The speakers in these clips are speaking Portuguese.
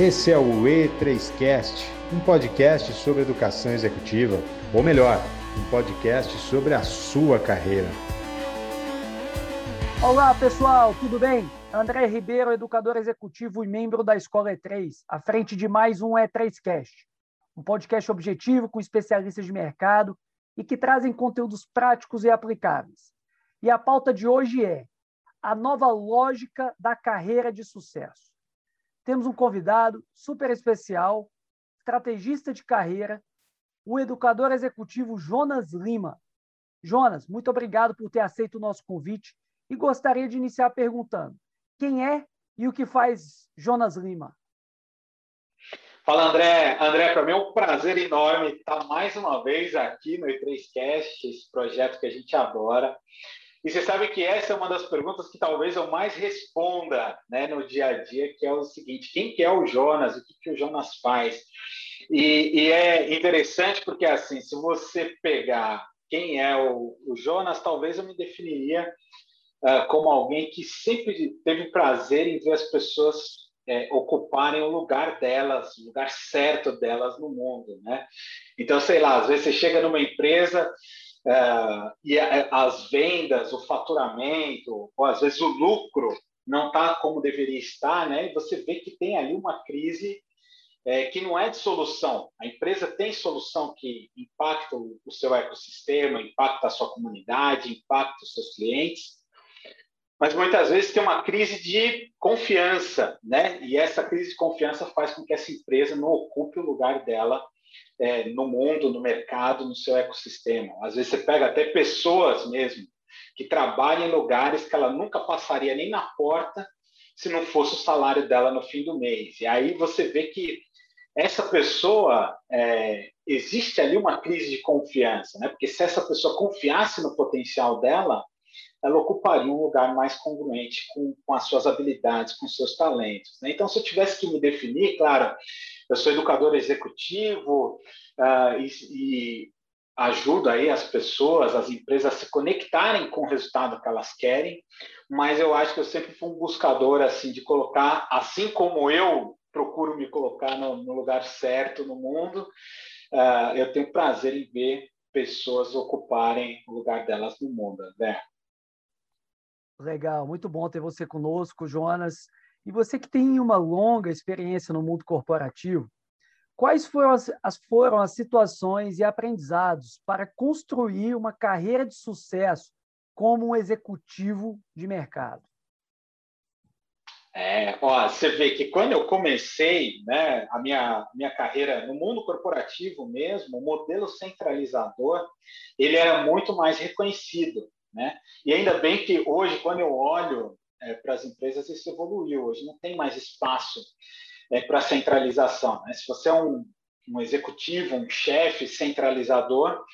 Esse é o E3Cast, um podcast sobre educação executiva, ou melhor, um podcast sobre a sua carreira. Olá, pessoal, tudo bem? André Ribeiro, educador executivo e membro da Escola E3, à frente de mais um E3Cast, um podcast objetivo com especialistas de mercado e que trazem conteúdos práticos e aplicáveis. E a pauta de hoje é a nova lógica da carreira de sucesso temos um convidado super especial, estrategista de carreira, o educador executivo Jonas Lima. Jonas, muito obrigado por ter aceito o nosso convite e gostaria de iniciar perguntando: quem é e o que faz Jonas Lima? Fala, André. André, para mim é um prazer enorme estar mais uma vez aqui no E3Cast, esse projeto que a gente adora. E você sabe que essa é uma das perguntas que talvez eu mais responda né, no dia a dia, que é o seguinte: quem que é o Jonas? O que, que o Jonas faz? E, e é interessante porque, assim, se você pegar quem é o, o Jonas, talvez eu me definiria uh, como alguém que sempre teve prazer em ver as pessoas é, ocuparem o lugar delas, o lugar certo delas no mundo, né? Então, sei lá, às vezes você chega numa empresa é, e as vendas, o faturamento, ou às vezes o lucro não está como deveria estar, né? E você vê que tem ali uma crise é, que não é de solução. A empresa tem solução que impacta o, seu ecossistema, impacta a sua comunidade, impacta os seus clientes, mas muitas vezes tem uma crise de confiança, né? E essa crise de confiança faz com que essa empresa não ocupe o lugar dela é, no mundo, no mercado, no seu ecossistema. Às vezes você pega até pessoas mesmo que trabalham em lugares que ela nunca passaria nem na porta se não fosse o salário dela no fim do mês. E aí você vê que essa pessoa é, existe ali uma crise de confiança, né? Porque se essa pessoa confiasse no potencial dela, ela ocuparia um lugar mais congruente com, com as suas habilidades, com seus talentos. Né? Então, se eu tivesse que me definir, claro, eu sou educador executivo uh, e, e aí as pessoas, as empresas a se conectarem com o resultado que elas querem, mas eu acho que eu sempre fui um buscador assim de colocar, assim como eu procuro me colocar no, no lugar certo no mundo, uh, eu tenho prazer em ver pessoas ocuparem o lugar delas no mundo, né? Legal, muito bom ter você conosco, Jonas. E você que tem uma longa experiência no mundo corporativo, quais foram as, as, foram as situações e aprendizados para construir uma carreira de sucesso como um executivo de mercado? É, ó, você vê que quando eu comecei né, a minha, minha carreira no mundo corporativo mesmo, o modelo centralizador ele era muito mais reconhecido. Né? E ainda bem que hoje, quando eu olho é, para as empresas, isso evoluiu. Hoje não tem mais espaço é, para centralização. Né? Se você é um, um executivo, um chefe centralizador,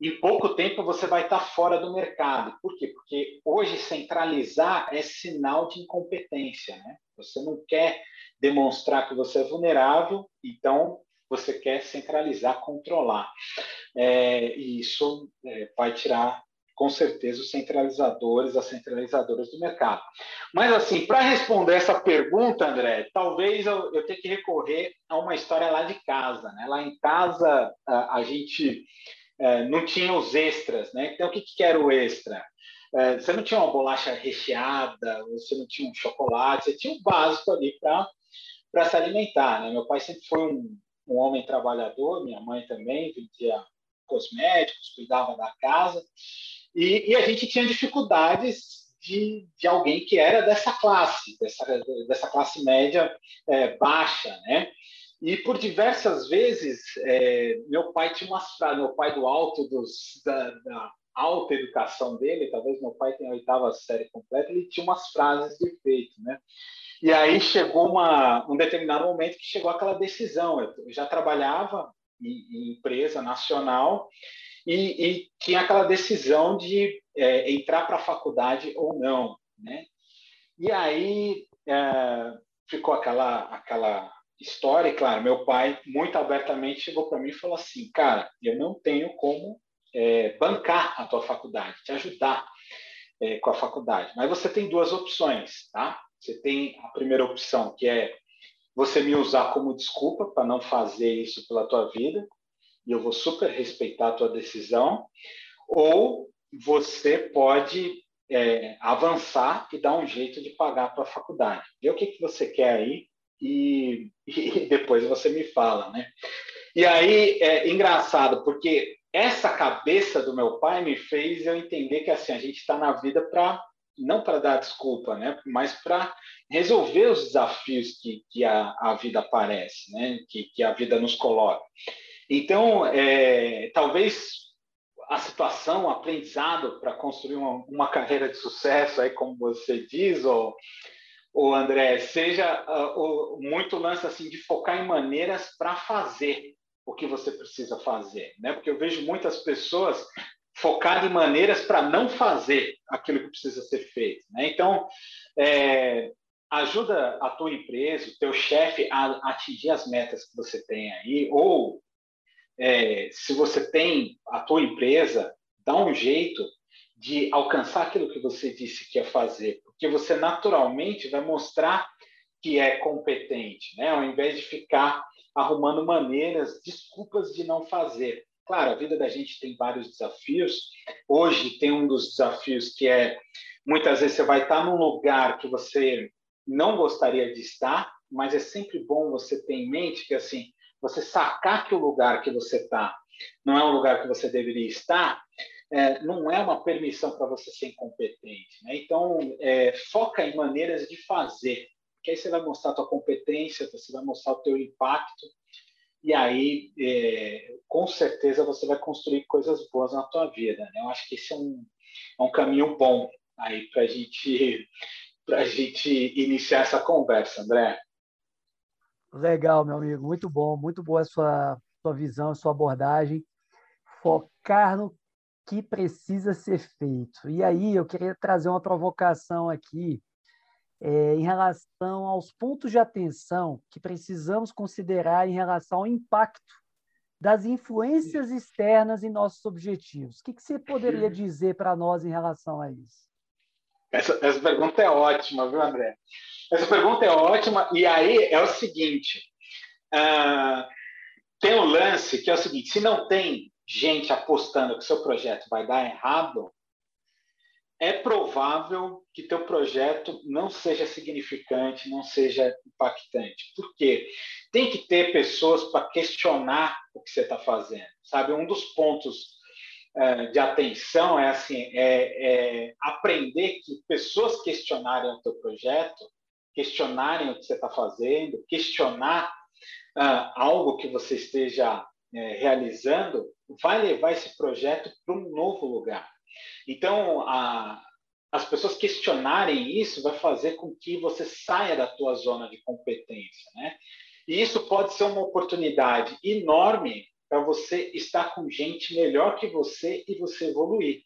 em pouco tempo você vai estar fora do mercado. Por quê? Porque hoje centralizar é sinal de incompetência. Né? Você não quer demonstrar que você é vulnerável, então você quer centralizar, controlar. É, e isso é, vai tirar com certeza, os centralizadores, as centralizadoras do mercado. Mas, assim, para responder essa pergunta, André, talvez eu, eu tenha que recorrer a uma história lá de casa. Né? Lá em casa, a, a gente é, não tinha os extras. Né? Então, o que, que era o extra? É, você não tinha uma bolacha recheada, você não tinha um chocolate, você tinha o um básico ali para se alimentar. Né? Meu pai sempre foi um, um homem trabalhador, minha mãe também vendia cosméticos, cuidava da casa. E, e a gente tinha dificuldades de, de, alguém que era dessa classe, dessa, dessa classe média é, baixa, né? E por diversas vezes, é, meu pai tinha umas frases, meu pai do alto dos, da, da, alta educação dele, talvez meu pai tenha a oitava série completa, ele tinha umas frases de efeito, né? E aí chegou uma, um determinado momento que chegou aquela decisão. Eu já trabalhava em, em empresa nacional e, e tinha aquela decisão de é, entrar para a faculdade ou não, né? E aí é, ficou aquela aquela história, e claro, meu pai muito abertamente chegou para mim e falou assim, cara, eu não tenho como é, bancar a tua faculdade, te ajudar é, com a faculdade, mas você tem duas opções, tá? Você tem a primeira opção que é você me usar como desculpa para não fazer isso pela tua vida, e eu vou super respeitar a tua decisão, ou você pode é, avançar e dar um jeito de pagar a tua faculdade. Vê o que, que você quer aí e, e depois você me fala, né? E aí é engraçado, porque essa cabeça do meu pai me fez eu entender que assim a gente está na vida para não para dar desculpa, né? Mas para resolver os desafios que, que a, a vida aparece, né? Que, que a vida nos coloca. Então, é, talvez a situação, o aprendizado para construir uma, uma, carreira de sucesso, aí como você diz, ou, ou André, seja uh, o, muito lance assim de focar em maneiras para fazer o que você precisa fazer, né? Porque eu vejo muitas pessoas focadas em maneiras para não fazer aquilo que precisa ser feito, né? Então, é, ajuda a tua empresa, o teu chefe a atingir as metas que você tem aí, ou é, se você tem a tua empresa, dá um jeito de alcançar aquilo que você disse que ia fazer, porque você naturalmente vai mostrar que é competente, né? Ao invés de ficar arrumando maneiras, desculpas de não fazer. Claro, a vida da gente tem vários desafios. Hoje tem um dos desafios que é muitas vezes você vai estar num lugar que você não gostaria de estar, mas é sempre bom você ter em mente que assim você sacar que o lugar que você está não é um lugar que você deveria estar, é, não é uma permissão para você ser incompetente. Né? Então, é, foca em maneiras de fazer, que aí você vai mostrar a tua competência, você vai mostrar o teu impacto, e aí, é, com certeza, você vai construir coisas boas na tua vida. Né? Eu acho que esse é um, é um caminho bom aí para gente, a gente iniciar essa conversa, André. Legal, meu amigo, muito bom, muito boa a sua, sua visão, a sua abordagem. Focar no que precisa ser feito. E aí, eu queria trazer uma provocação aqui é, em relação aos pontos de atenção que precisamos considerar em relação ao impacto das influências externas em nossos objetivos. O que, que você poderia dizer para nós em relação a isso? Essa, essa pergunta é ótima, viu, André? Essa pergunta é ótima. E aí é o seguinte: uh, tem um lance que é o seguinte: se não tem gente apostando que seu projeto vai dar errado, é provável que teu projeto não seja significante, não seja impactante. Por quê? Tem que ter pessoas para questionar o que você está fazendo. Sabe, um dos pontos de atenção é assim, é, é aprender que pessoas questionarem o teu projeto questionarem o que você está fazendo, questionar algo que você esteja uh, realizando, vai levar esse projeto para um novo lugar. Então, a, as pessoas questionarem isso vai fazer com que você saia da tua zona de competência, né? E isso pode ser uma oportunidade enorme para você estar com gente melhor que você e você evoluir.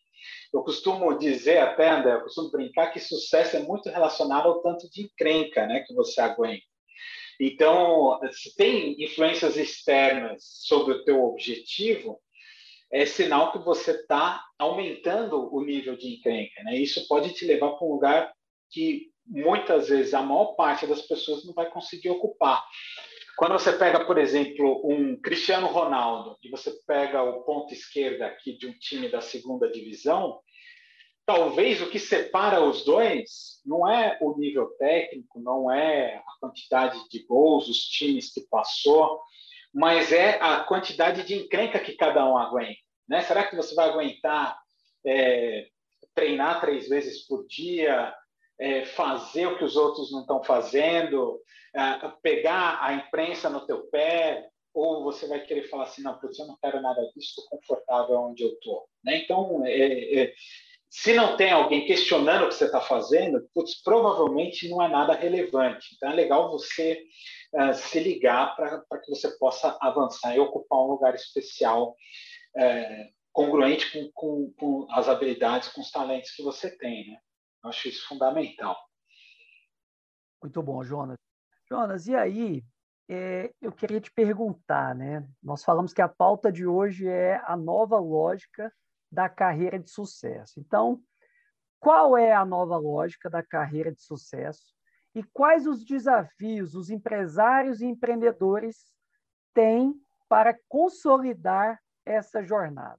Eu costumo dizer até, André, eu costumo brincar que sucesso é muito relacionado ao tanto de encrenca né, que você aguenta. Então, se tem influências externas sobre o teu objetivo, é sinal que você está aumentando o nível de encrenca. Né? Isso pode te levar para um lugar que muitas vezes a maior parte das pessoas não vai conseguir ocupar. Quando você pega, por exemplo, um Cristiano Ronaldo e você pega o ponto esquerda aqui de um time da segunda divisão, talvez o que separa os dois não é o nível técnico, não é a quantidade de gols, os times que passou, mas é a quantidade de encrenca que cada um aguenta. Né? Será que você vai aguentar é, treinar três vezes por dia, é, fazer o que os outros não estão fazendo, é, pegar a imprensa no teu pé, ou você vai querer falar assim, não, putz, eu não quero nada disso, estou confortável onde eu estou. Né? Então, é, é, se não tem alguém questionando o que você está fazendo, putz, provavelmente não é nada relevante. Então, é legal você uh, se ligar para que você possa avançar e ocupar um lugar especial uh, congruente com, com, com, as habilidades, com os talentos que você tem. Né? Eu acho isso fundamental. Muito bom, Jonas. Jonas, e aí, é, eu queria te perguntar, né? Nós falamos que a pauta de hoje é a nova lógica da carreira de sucesso. Então, qual é a nova lógica da carreira de sucesso e quais os desafios os empresários e empreendedores têm para consolidar essa jornada?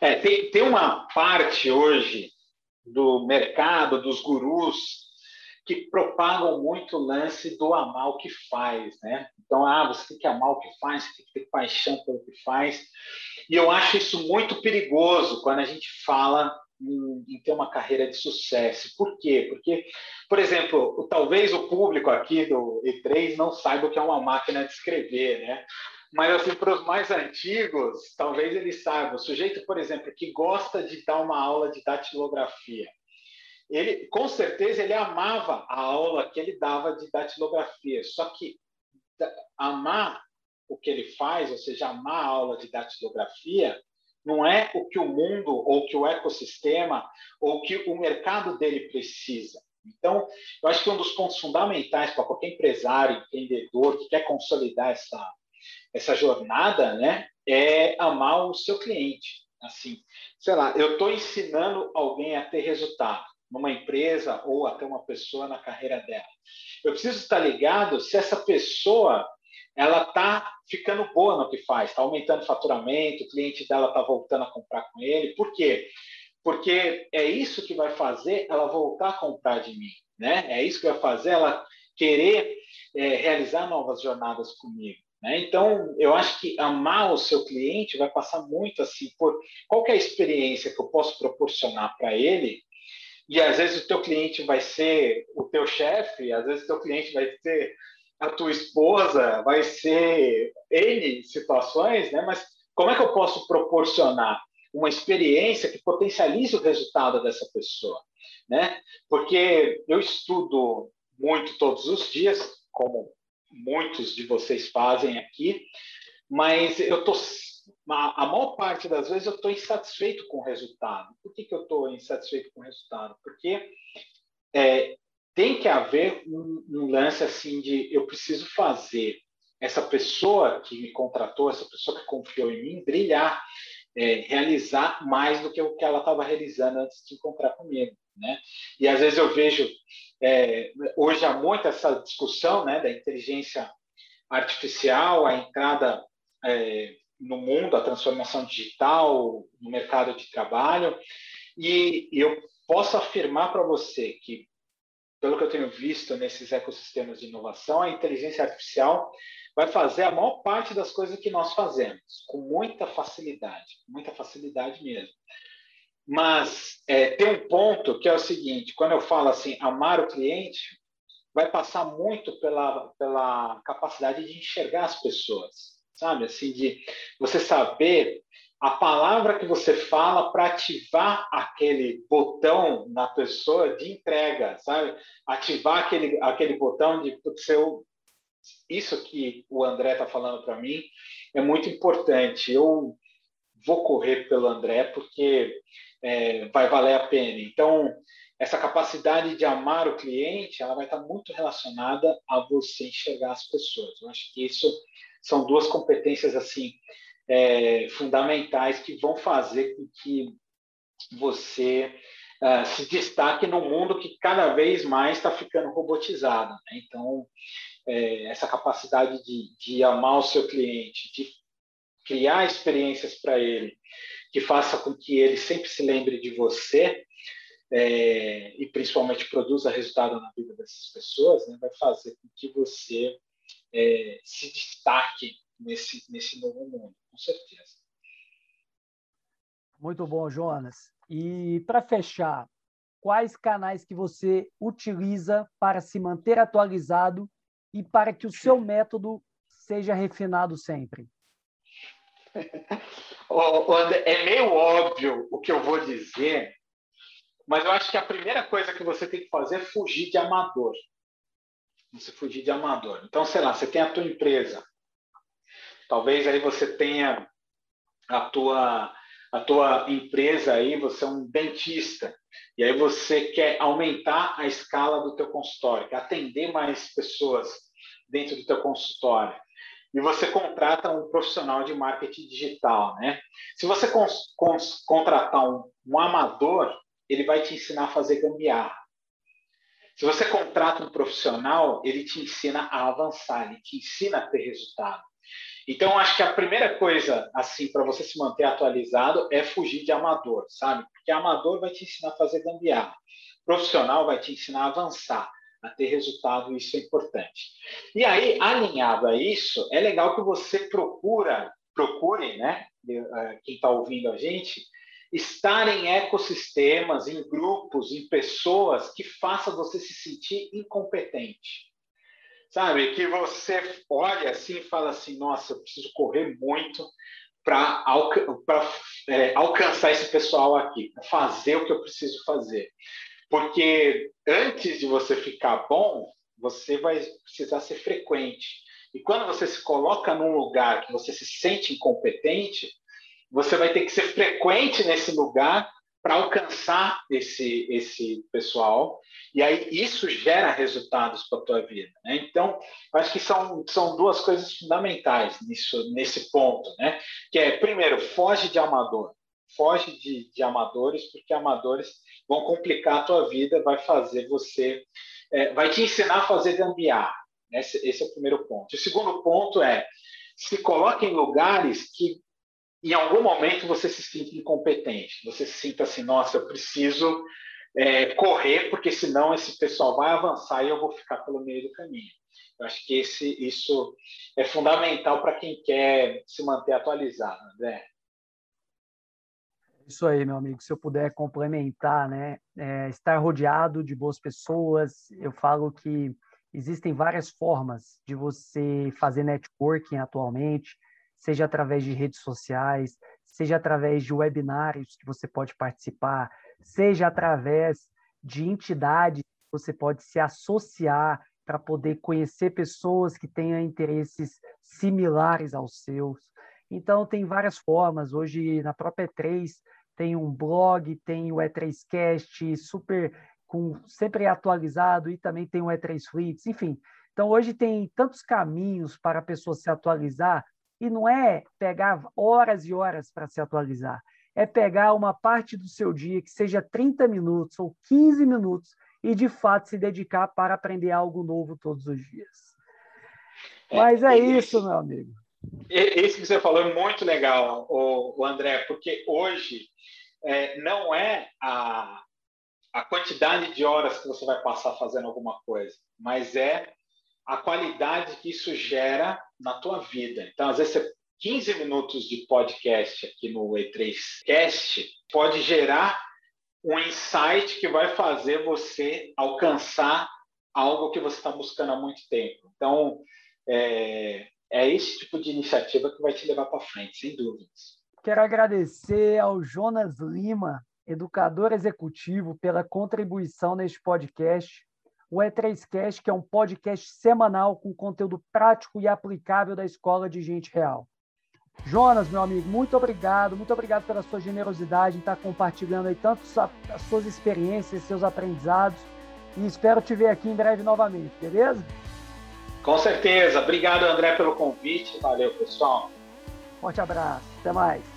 É, tem, tem uma parte hoje do mercado, dos gurus, que propagam muito o lance do amar o que faz, né? Então, ah, você tem que amar o que faz, você tem que ter paixão pelo que faz. E eu acho isso muito perigoso quando a gente fala em, em ter uma carreira de sucesso. Por quê? Porque, por exemplo, talvez o público aqui do E3 não saiba o que é uma máquina de escrever, né? Mas, assim, para os mais antigos, talvez eles saibam. O sujeito, por exemplo, que gosta de dar uma aula de datilografia, ele, com certeza, ele amava a aula que ele dava de datilografia. Só que amar o que ele faz, ou seja, amar a aula de datilografia, não é o que o mundo ou que o ecossistema ou que o mercado dele precisa. Então, eu acho que um dos pontos fundamentais para qualquer empresário, empreendedor que quer consolidar essa, essa jornada, né, é amar o seu cliente. Assim, sei lá, eu estou ensinando alguém a ter resultado numa empresa ou até uma pessoa na carreira dela. Eu preciso estar ligado se essa pessoa ela está ficando boa no que faz, está aumentando o faturamento, o cliente dela está voltando a comprar com ele. Por quê? Porque é isso que vai fazer ela voltar a comprar de mim, né? É isso que vai fazer ela querer é, realizar novas jornadas comigo. Né? Então, eu acho que amar o seu cliente vai passar muito assim por qual é a experiência que eu posso proporcionar para ele e às vezes o teu cliente vai ser o teu chefe, às vezes o teu cliente vai ser a tua esposa, vai ser N situações, né? Mas como é que eu posso proporcionar uma experiência que potencialize o resultado dessa pessoa, né? Porque eu estudo muito todos os dias, como muitos de vocês fazem aqui, mas eu tô a maior parte das vezes eu estou insatisfeito com o resultado. Por que, que eu estou insatisfeito com o resultado? Porque é, tem que haver um, um, lance assim de eu preciso fazer essa pessoa que me contratou, essa pessoa que confiou em mim, brilhar, é, realizar mais do que o que ela estava realizando antes de encontrar comigo, né? E às vezes eu vejo é, hoje há muito essa discussão, né, da inteligência artificial, a entrada é, no mundo, a transformação digital, no mercado de trabalho, e eu posso afirmar para você que pelo que eu tenho visto nesses ecossistemas de inovação, a inteligência artificial vai fazer a maior parte das coisas que nós fazemos, com muita facilidade, muita facilidade mesmo. Mas é, tem um ponto que é o seguinte: quando eu falo assim, amar o cliente, vai passar muito pela, pela capacidade de enxergar as pessoas, sabe? Assim, de você saber a palavra que você fala para ativar aquele botão na pessoa de entrega, sabe? Ativar aquele, aquele botão de seu isso que o André está falando para mim é muito importante. Eu vou correr pelo André porque é, vai valer a pena. Então, essa capacidade de amar o cliente, ela vai estar muito relacionada a você enxergar as pessoas. Eu acho que isso são duas competências assim é, fundamentais que vão fazer com que você uh, se destaque no mundo que cada vez mais está ficando robotizado. Né? Então, é, essa capacidade de, de amar o seu cliente, de criar experiências para ele, que faça com que ele sempre se lembre de você, é, e principalmente produza resultado na vida dessas pessoas, né, vai fazer com que você é, se destaque nesse, nesse novo mundo, com certeza. Muito bom, Jonas. E para fechar, quais canais que você utiliza para se manter atualizado e para que o seu método seja refinado sempre? É meio óbvio o que eu vou dizer, mas eu acho que a primeira coisa que você tem que fazer é fugir de amador. Você fugir de amador. Então, sei lá, você tem a tua empresa, Talvez aí você tenha a tua a tua empresa aí, você é um dentista e aí você quer aumentar a escala do teu consultório, quer atender mais pessoas dentro do teu consultório. E você contrata um profissional de marketing digital, né? Se você contratar um, um amador, ele vai te ensinar a fazer gambiarra. Se você contrata um profissional, ele te ensina a avançar, ele te ensina a ter resultado. Então, acho que a primeira coisa, assim, para você se manter atualizado é fugir de amador, sabe? Porque amador vai te ensinar a fazer gambiarra. Profissional vai te ensinar a avançar, a ter resultado, isso é importante. E aí, alinhado a isso, é legal que você procura, procure, né? Eh, quem está ouvindo a gente, estar em ecossistemas, em grupos, em pessoas que façam você se sentir incompetente. Sabe? Que você olha assim e fala assim: nossa, eu preciso correr muito para alca é, alcançar esse pessoal aqui, fazer o que eu preciso fazer. Porque antes de você ficar bom, você vai precisar ser frequente. E quando você se coloca num lugar que você se sente incompetente, você vai ter que ser frequente nesse lugar para alcançar esse, esse pessoal. E aí isso gera resultados para tua vida. Né? Então, acho que são, são duas coisas fundamentais nisso, nesse ponto. Né? Que é, primeiro, foge de amador. Foge de, de amadores, porque amadores vão complicar a tua vida, vai fazer você... É, vai te ensinar a fazer gambiarra. Esse, esse é o primeiro ponto. O segundo ponto é se coloque em lugares que em algum momento você se sinta incompetente, você se sinta assim, nossa, eu preciso é, correr, porque senão esse pessoal vai avançar e eu vou ficar pelo meio do caminho. Eu acho que esse, isso é fundamental para quem quer se manter atualizado, André. Isso aí, meu amigo. Se eu puder complementar, né? É, estar rodeado de boas pessoas, eu falo que existem várias formas de você fazer networking atualmente seja através de redes sociais, seja através de webinários que você pode participar, seja através de entidades que você pode se associar para poder conhecer pessoas que tenham interesses similares aos seus. Então, tem várias formas. Hoje, na própria E3, tem um blog, tem o E3Cast, super com sempre atualizado, e também tem o E3 Flits, enfim. Então, hoje tem tantos caminhos para a pessoa se atualizar e não é pegar horas e horas para se atualizar, é pegar uma parte do seu dia, que seja 30 minutos ou 15 minutos, e de fato se dedicar para aprender algo novo todos os dias. É, Mas é, é isso, meu amigo. Esse que você falou é muito legal, o, André, porque hoje é, não é a, a quantidade de horas que você vai passar fazendo alguma coisa, mas é a qualidade que isso gera na tua vida. Então, às vezes, você 15 minutos de podcast aqui no E3Cast pode gerar um insight que vai fazer você alcançar algo que você está buscando há muito tempo. Então, é, é esse tipo de iniciativa que vai te levar para frente, sem dúvidas. Quero agradecer ao Jonas Lima, educador executivo, pela contribuição neste podcast o E3Cast, que é um podcast semanal com conteúdo prático e aplicável da Escola de Gente Real. Jonas, meu amigo, muito obrigado, muito obrigado pela sua generosidade em estar compartilhando aí tanto as suas experiências, seus aprendizados, e espero te ver aqui em breve novamente, beleza? Com certeza. Obrigado, André, pelo convite. Valeu, pessoal. Forte abraço. Até mais.